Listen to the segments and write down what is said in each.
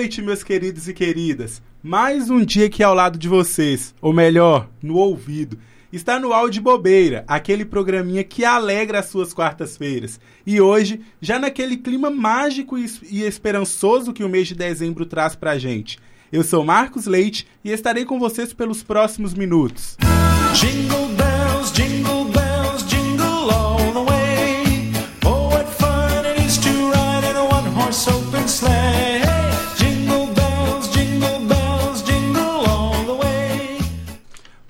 Noite, meus queridos e queridas. Mais um dia aqui ao lado de vocês, ou melhor, no ouvido. Está no Áudio Bobeira, aquele programinha que alegra as suas quartas-feiras. E hoje, já naquele clima mágico e esperançoso que o mês de dezembro traz pra gente. Eu sou Marcos Leite e estarei com vocês pelos próximos minutos. Jingle bells, jingle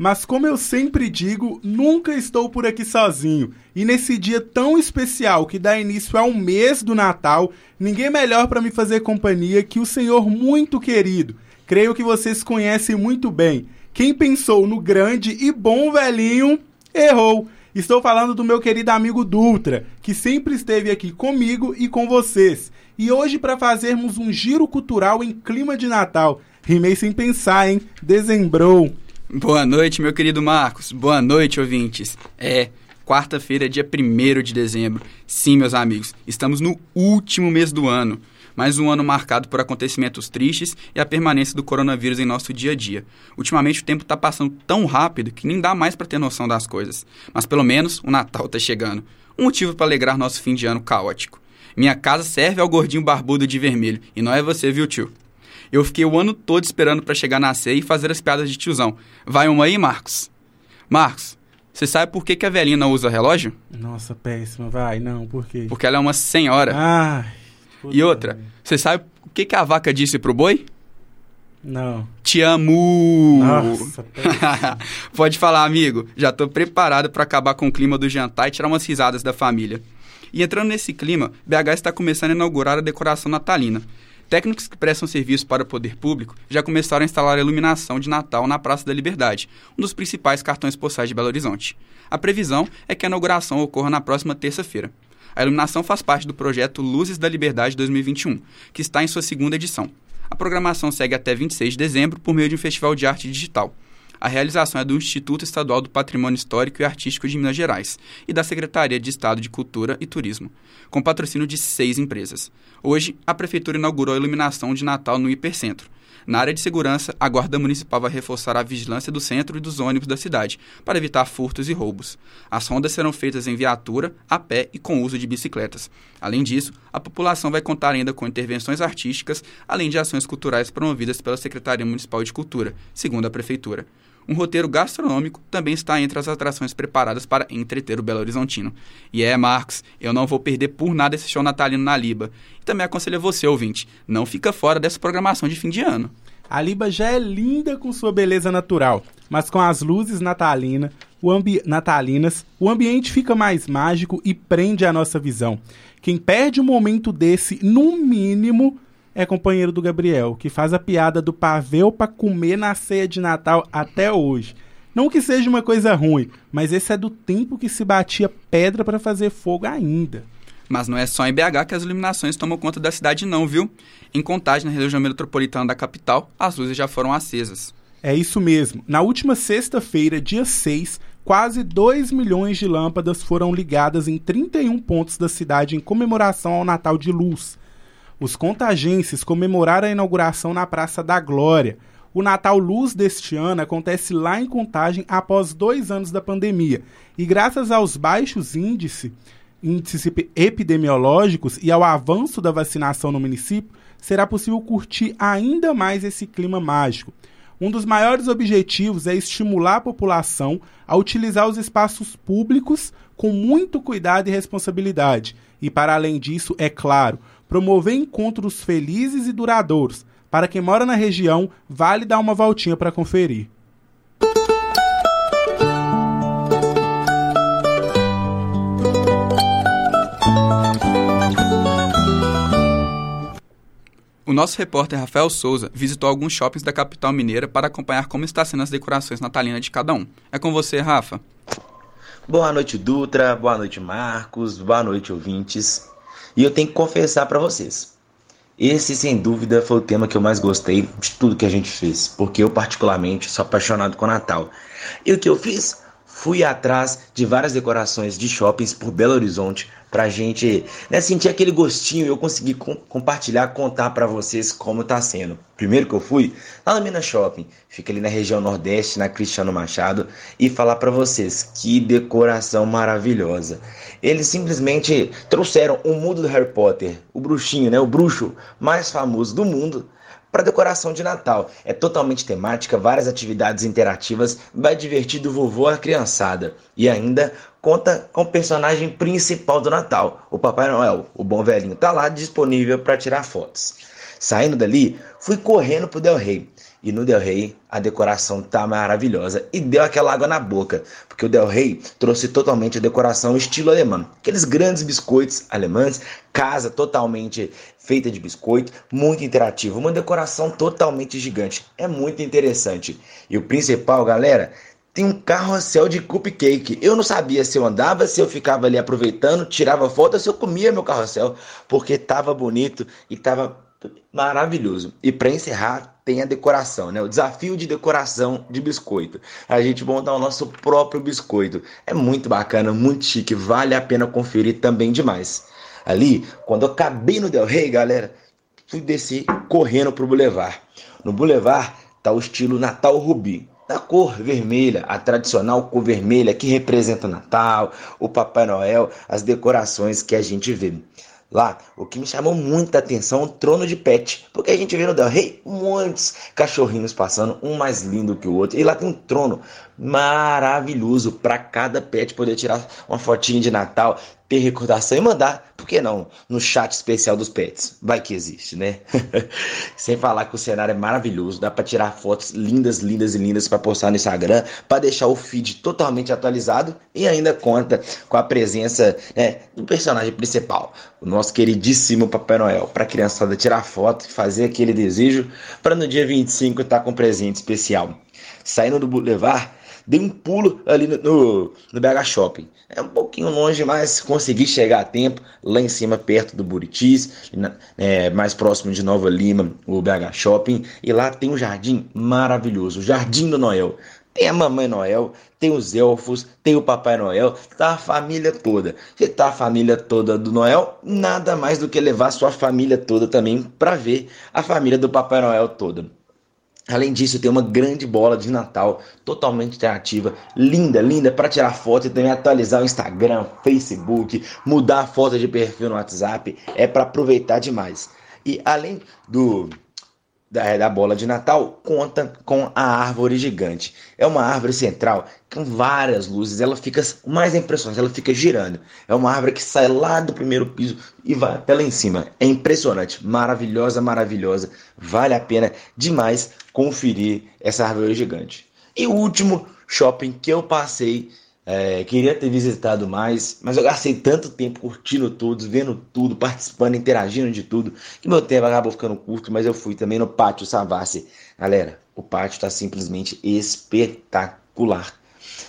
Mas como eu sempre digo, nunca estou por aqui sozinho. E nesse dia tão especial que dá início ao mês do Natal, ninguém melhor para me fazer companhia que o Senhor muito querido. Creio que vocês conhecem muito bem. Quem pensou no grande e bom velhinho, errou. Estou falando do meu querido amigo Dutra, que sempre esteve aqui comigo e com vocês. E hoje para fazermos um giro cultural em clima de Natal. Rimei sem pensar, hein? Dezembrou. Boa noite, meu querido Marcos. Boa noite, ouvintes. É, quarta-feira, dia 1 de dezembro. Sim, meus amigos, estamos no último mês do ano. Mais um ano marcado por acontecimentos tristes e a permanência do coronavírus em nosso dia a dia. Ultimamente o tempo está passando tão rápido que nem dá mais para ter noção das coisas. Mas pelo menos o Natal está chegando. Um motivo para alegrar nosso fim de ano caótico. Minha casa serve ao gordinho barbudo de vermelho. E não é você, viu, tio? Eu fiquei o ano todo esperando para chegar na ceia e fazer as piadas de tiozão. Vai uma aí, Marcos? Marcos, você sabe por que, que a velhinha não usa relógio? Nossa, péssima. Vai, não, por quê? Porque ela é uma senhora. Ai. E outra, você sabe o que, que a vaca disse pro boi? Não. Te amo! Nossa, Pode falar, amigo. Já tô preparado para acabar com o clima do jantar e tirar umas risadas da família. E entrando nesse clima, BH está começando a inaugurar a decoração natalina. Técnicos que prestam serviço para o poder público já começaram a instalar a iluminação de Natal na Praça da Liberdade, um dos principais cartões postais de Belo Horizonte. A previsão é que a inauguração ocorra na próxima terça-feira. A iluminação faz parte do projeto Luzes da Liberdade 2021, que está em sua segunda edição. A programação segue até 26 de dezembro por meio de um festival de arte digital. A realização é do Instituto Estadual do Patrimônio Histórico e Artístico de Minas Gerais e da Secretaria de Estado de Cultura e Turismo, com patrocínio de seis empresas. Hoje, a Prefeitura inaugurou a iluminação de Natal no Hipercentro. Na área de segurança, a Guarda Municipal vai reforçar a vigilância do centro e dos ônibus da cidade, para evitar furtos e roubos. As rondas serão feitas em viatura, a pé e com uso de bicicletas. Além disso, a população vai contar ainda com intervenções artísticas, além de ações culturais promovidas pela Secretaria Municipal de Cultura, segundo a Prefeitura. Um roteiro gastronômico também está entre as atrações preparadas para entreter o Belo Horizontino. E é, Marcos, eu não vou perder por nada esse show natalino na Liba. E também aconselho a você, ouvinte, não fica fora dessa programação de fim de ano. A Liba já é linda com sua beleza natural, mas com as luzes natalina, o natalinas, o ambiente fica mais mágico e prende a nossa visão. Quem perde um momento desse, no mínimo, é companheiro do Gabriel, que faz a piada do pavel para comer na ceia de Natal até hoje. Não que seja uma coisa ruim, mas esse é do tempo que se batia pedra para fazer fogo ainda. Mas não é só em BH que as iluminações tomam conta da cidade não, viu? Em Contagem, na região metropolitana da capital, as luzes já foram acesas. É isso mesmo. Na última sexta-feira, dia 6, quase 2 milhões de lâmpadas foram ligadas em 31 pontos da cidade em comemoração ao Natal de Luz. Os contagenses comemoraram a inauguração na Praça da Glória. O Natal Luz deste ano acontece lá em Contagem após dois anos da pandemia. E graças aos baixos índices, índices epidemiológicos e ao avanço da vacinação no município, será possível curtir ainda mais esse clima mágico. Um dos maiores objetivos é estimular a população a utilizar os espaços públicos com muito cuidado e responsabilidade. E, para além disso, é claro, promover encontros felizes e duradouros. Para quem mora na região, vale dar uma voltinha para conferir. O nosso repórter Rafael Souza visitou alguns shoppings da capital mineira para acompanhar como está sendo as decorações natalinas de cada um. É com você, Rafa. Boa noite, Dutra. Boa noite, Marcos. Boa noite, ouvintes. E eu tenho que confessar para vocês. Esse, sem dúvida, foi o tema que eu mais gostei de tudo que a gente fez, porque eu, particularmente, sou apaixonado com Natal. E o que eu fiz? Fui atrás de várias decorações de shoppings por Belo Horizonte pra gente né, sentir aquele gostinho e eu conseguir com, compartilhar, contar para vocês como tá sendo. Primeiro que eu fui lá no Minas Shopping, fica ali na região Nordeste, na Cristiano Machado, e falar para vocês que decoração maravilhosa. Eles simplesmente trouxeram o mundo do Harry Potter, o bruxinho, né, o bruxo mais famoso do mundo para decoração de Natal. É totalmente temática, várias atividades interativas, vai divertir do vovô à criançada. E ainda conta com o personagem principal do Natal, o Papai Noel. O bom velhinho tá lá disponível para tirar fotos. Saindo dali, fui correndo pro Del Rey. E no Del Rey a decoração tá maravilhosa e deu aquela água na boca, porque o Del Rey trouxe totalmente a decoração estilo alemão. Aqueles grandes biscoitos alemães, casa totalmente feita de biscoito, muito interativo, uma decoração totalmente gigante. É muito interessante. E o principal, galera, tem um carrossel de cupcake. Eu não sabia se eu andava, se eu ficava ali aproveitando, tirava foto, se eu comia meu carrossel, porque tava bonito e tava maravilhoso. E para encerrar, tem a decoração, né? O desafio de decoração de biscoito. A gente montar o nosso próprio biscoito. É muito bacana, muito chique, vale a pena conferir também demais. Ali, quando eu acabei no Del Rey, galera, fui descer correndo pro Boulevard. No Boulevard tá o estilo Natal Rubi da cor vermelha, a tradicional cor vermelha que representa o Natal, o Papai Noel, as decorações que a gente vê. Lá, o que me chamou muita atenção o trono de pet, porque a gente vê no Del Rey muitos cachorrinhos passando, um mais lindo que o outro, e lá tem um trono maravilhoso para cada pet poder tirar uma fotinha de Natal, ter recordação e mandar, por que não, no chat especial dos pets. Vai que existe, né? Sem falar que o cenário é maravilhoso, dá para tirar fotos lindas, lindas e lindas para postar no Instagram, para deixar o feed totalmente atualizado e ainda conta com a presença né, do personagem principal, o nosso queridíssimo Papai Noel, para a criançada tirar foto fazer aquele desejo para no dia 25 estar tá com um presente especial. Saindo do Boulevard, dei um pulo ali no, no, no BH Shopping. É um pouquinho longe, mas consegui chegar a tempo, lá em cima, perto do Buritis, é, mais próximo de Nova Lima, o BH Shopping. E lá tem um jardim maravilhoso, o Jardim do Noel. Tem a Mamãe Noel, tem os elfos, tem o Papai Noel, tá a família toda. Se tá a família toda do Noel, nada mais do que levar sua família toda também para ver a família do Papai Noel toda. Além disso, tem uma grande bola de Natal totalmente interativa, linda, linda para tirar foto e também atualizar o Instagram, Facebook, mudar a foto de perfil no WhatsApp, é para aproveitar demais. E além do da, é, da bola de Natal conta com a árvore gigante. É uma árvore central com várias luzes. Ela fica mais impressionante, ela fica girando. É uma árvore que sai lá do primeiro piso e vai até lá em cima. É impressionante, maravilhosa, maravilhosa. Vale a pena demais conferir essa árvore gigante. E o último shopping que eu passei é, queria ter visitado mais, mas eu gastei tanto tempo curtindo tudo, vendo tudo, participando, interagindo de tudo, que meu tempo acabou ficando curto, mas eu fui também no Pátio Savassi. Galera, o pátio está simplesmente espetacular.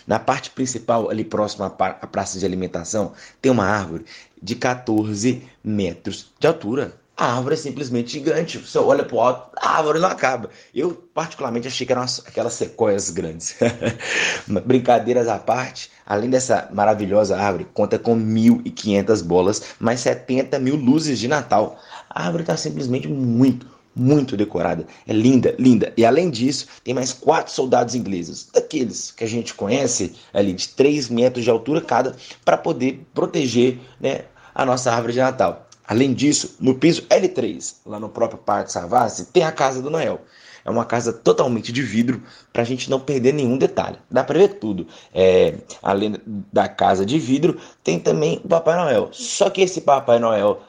Na parte principal, ali próximo à praça de alimentação, tem uma árvore de 14 metros de altura. A árvore é simplesmente gigante. Você olha para o alto, a árvore não acaba. Eu, particularmente, achei que eram aquelas sequoias grandes. Brincadeiras à parte, além dessa maravilhosa árvore, conta com 1.500 bolas, mais 70 mil luzes de Natal. A árvore está simplesmente muito, muito decorada. É linda, linda. E além disso, tem mais quatro soldados ingleses, daqueles que a gente conhece, ali de 3 metros de altura cada, para poder proteger né, a nossa árvore de Natal. Além disso, no piso L3, lá no próprio Parque Savassi, tem a Casa do Noel. É uma casa totalmente de vidro para a gente não perder nenhum detalhe. Dá para ver tudo. É, além da casa de vidro, tem também o Papai Noel. Só que esse Papai Noel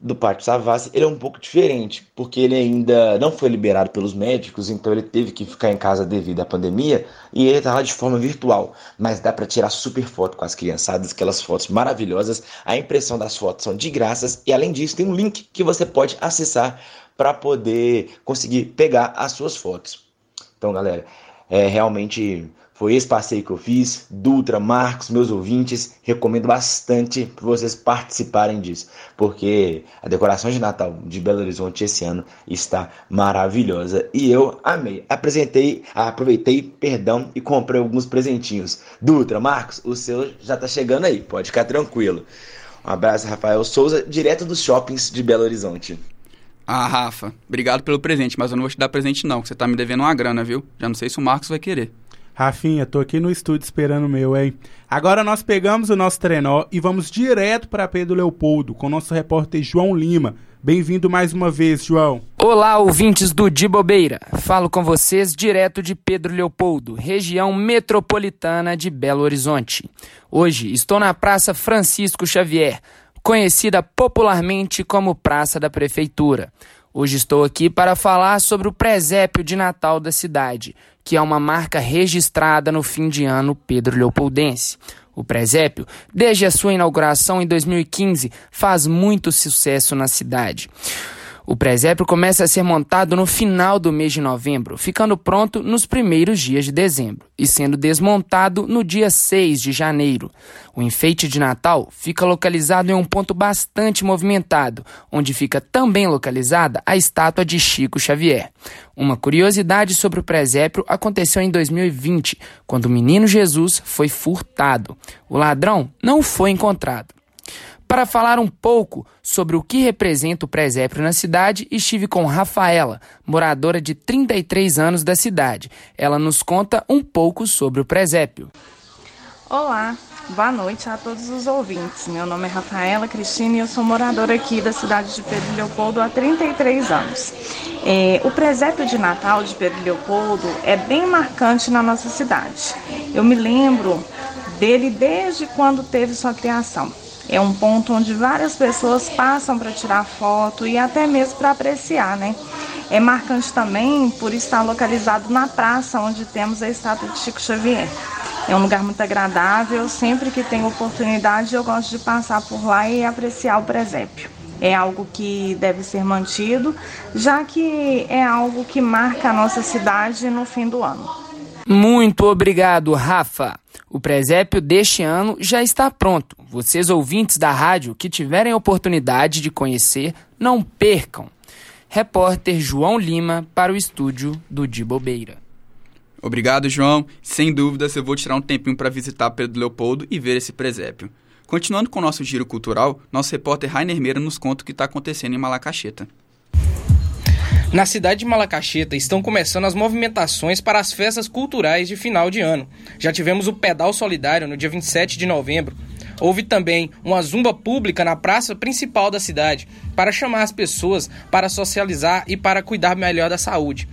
do Pátio Savassi, ele é um pouco diferente, porque ele ainda não foi liberado pelos médicos, então ele teve que ficar em casa devido à pandemia, e ele está lá de forma virtual. Mas dá para tirar super foto com as criançadas, aquelas fotos maravilhosas. A impressão das fotos são de graças, e além disso, tem um link que você pode acessar para poder conseguir pegar as suas fotos. Então, galera, é realmente Foi esse passeio que eu fiz. Dutra, Marcos, meus ouvintes, recomendo bastante para vocês participarem disso, porque a decoração de Natal de Belo Horizonte esse ano está maravilhosa e eu amei. Apresentei, aproveitei, perdão, e comprei alguns presentinhos. Dutra, Marcos, o seu já está chegando aí, pode ficar tranquilo. Um abraço, Rafael Souza, direto dos shoppings de Belo Horizonte. Ah, Rafa, obrigado pelo presente, mas eu não vou te dar presente não, que você tá me devendo uma grana, viu? Já não sei se o Marcos vai querer. Rafinha, tô aqui no estúdio esperando o meu, hein? Agora nós pegamos o nosso trenó e vamos direto para Pedro Leopoldo com nosso repórter João Lima. Bem-vindo mais uma vez, João. Olá, ouvintes do Di Bobeira. Falo com vocês direto de Pedro Leopoldo, região metropolitana de Belo Horizonte. Hoje estou na Praça Francisco Xavier, conhecida popularmente como Praça da Prefeitura. Hoje estou aqui para falar sobre o presépio de Natal da cidade, que é uma marca registrada no fim de ano Pedro Leopoldense. O presépio, desde a sua inauguração em 2015, faz muito sucesso na cidade. O presépio começa a ser montado no final do mês de novembro, ficando pronto nos primeiros dias de dezembro e sendo desmontado no dia 6 de janeiro. O enfeite de Natal fica localizado em um ponto bastante movimentado, onde fica também localizada a estátua de Chico Xavier. Uma curiosidade sobre o presépio aconteceu em 2020, quando o menino Jesus foi furtado. O ladrão não foi encontrado. Para falar um pouco sobre o que representa o presépio na cidade, estive com Rafaela, moradora de 33 anos da cidade. Ela nos conta um pouco sobre o presépio. Olá, boa noite a todos os ouvintes. Meu nome é Rafaela Cristina e eu sou moradora aqui da cidade de Pedro Leopoldo há 33 anos. É, o presépio de Natal de Pedro Leopoldo é bem marcante na nossa cidade. Eu me lembro dele desde quando teve sua criação. É um ponto onde várias pessoas passam para tirar foto e até mesmo para apreciar, né? É marcante também por estar localizado na praça onde temos a estátua de Chico Xavier. É um lugar muito agradável, sempre que tenho oportunidade eu gosto de passar por lá e apreciar o presépio. É algo que deve ser mantido, já que é algo que marca a nossa cidade no fim do ano. Muito obrigado, Rafa. O presépio deste ano já está pronto. Vocês ouvintes da rádio que tiverem oportunidade de conhecer, não percam. Repórter João Lima para o estúdio do Di Bobeira. Obrigado, João. Sem dúvidas, eu vou tirar um tempinho para visitar Pedro Leopoldo e ver esse presépio. Continuando com o nosso giro cultural, nosso repórter Rainer Meira nos conta o que está acontecendo em Malacacheta. Na cidade de Malacacheta estão começando as movimentações para as festas culturais de final de ano. Já tivemos o Pedal Solidário no dia 27 de novembro. Houve também uma zumba pública na praça principal da cidade para chamar as pessoas para socializar e para cuidar melhor da saúde.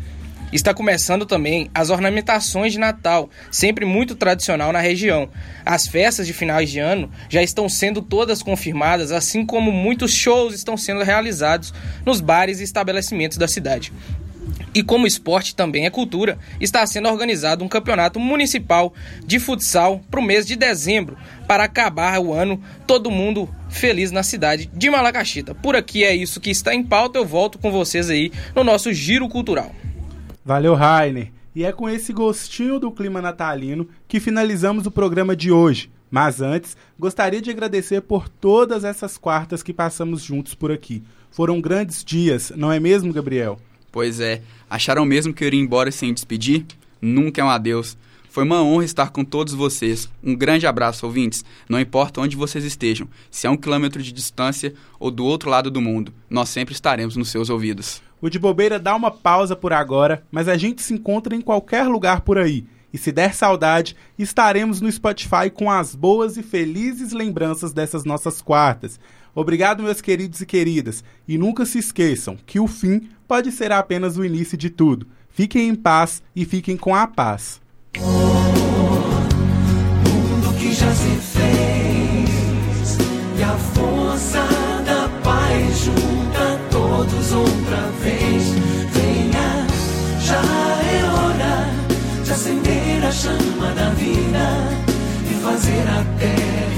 Está começando também as ornamentações de Natal, sempre muito tradicional na região. As festas de finais de ano já estão sendo todas confirmadas, assim como muitos shows estão sendo realizados nos bares e estabelecimentos da cidade. E como esporte também é cultura, está sendo organizado um campeonato municipal de futsal para o mês de dezembro, para acabar o ano todo mundo feliz na cidade de Malacachita. Por aqui é isso que está em pauta, eu volto com vocês aí no nosso giro cultural. Valeu, Rainer. E é com esse gostinho do clima natalino que finalizamos o programa de hoje. Mas antes, gostaria de agradecer por todas essas quartas que passamos juntos por aqui. Foram grandes dias, não é mesmo, Gabriel? Pois é. Acharam mesmo que eu iria embora sem despedir? Nunca é um adeus. Foi uma honra estar com todos vocês. Um grande abraço, ouvintes. Não importa onde vocês estejam, se é um quilômetro de distância ou do outro lado do mundo, nós sempre estaremos nos seus ouvidos. O de bobeira dá uma pausa por agora, mas a gente se encontra em qualquer lugar por aí. E se der saudade, estaremos no Spotify com as boas e felizes lembranças dessas nossas quartas. Obrigado, meus queridos e queridas. E nunca se esqueçam que o fim pode ser apenas o início de tudo. Fiquem em paz e fiquem com a paz. Mundo que já se fez a força da paz junta todos outra vez. Venha, já hora de acender a chama da vida e fazer a terra.